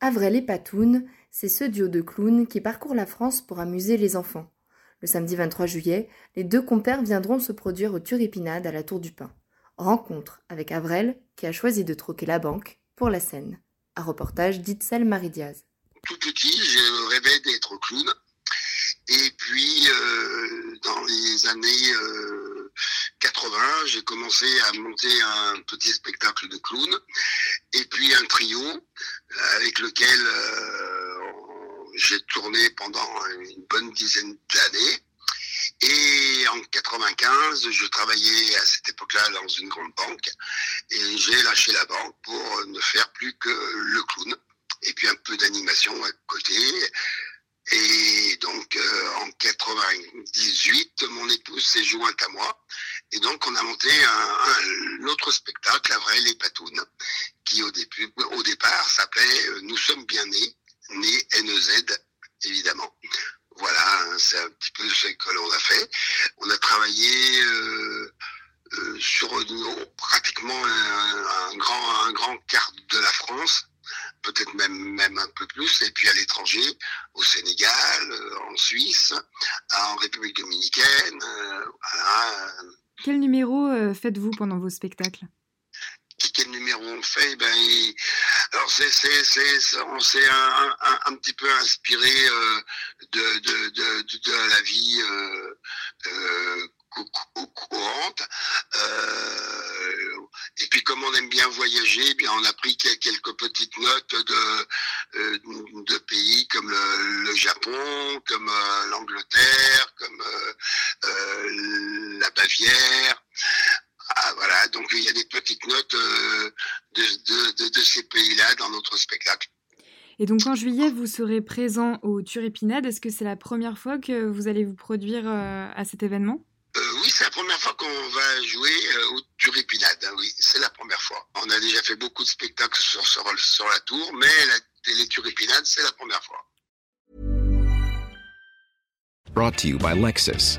Avrel et Patoun, c'est ce duo de clowns qui parcourt la France pour amuser les enfants. Le samedi 23 juillet, les deux compères viendront se produire au Turépinade à la Tour du Pin. Rencontre avec Avrel, qui a choisi de troquer la banque pour la scène. Un reportage d'Itzel Marie-Diaz. Tout petit, je rêvais d'être clown. Et puis, euh, dans les années euh, 80, j'ai commencé à monter un petit spectacle de clown et puis un trio lequel euh, j'ai tourné pendant une bonne dizaine d'années. Et en 95, je travaillais à cette époque-là dans une grande banque et j'ai lâché la banque pour ne faire plus que le clown et puis un peu d'animation à côté. Et donc euh, en 98, mon épouse s'est jointe à moi et donc on a monté un, un autre spectacle, Avril et Patoun, qui au, début, au départ s'appelait euh, Nous sommes bien nés, nés NEZ évidemment. Voilà, hein, c'est un petit peu ce que l'on a fait. On a travaillé euh, euh, sur pratiquement un, grand, un grand quart de la France, peut-être même, même un peu plus, et puis à l'étranger, au Sénégal, en Suisse, en République dominicaine. Quel numéro faites-vous pendant vos spectacles? Numéro on fait ben, alors c'est c'est c'est on s'est un, petit peu inspiré euh, de, la vie euh, euh, courante. Et puis comme on aime bien voyager eh bien on a pris quelques petites notes de pays comme le, Japon comme l'Angleterre comme la Bavière donc il y a des petites notes euh, de, de, de, de, ces pays-là dans notre spectacle. Et donc en juillet, vous serez présent au Turépinade. Est-ce que c'est la première fois que vous allez vous produire euh, à cet événement? Euh, Oui, c'est la première fois qu'on va jouer au Turépinade. Hein, oui, c'est la première fois. On a déjà fait beaucoup de spectacles sur, sur, sur la tour, mais la télé Turépinade, c'est la première fois. Brought to you by Lexus.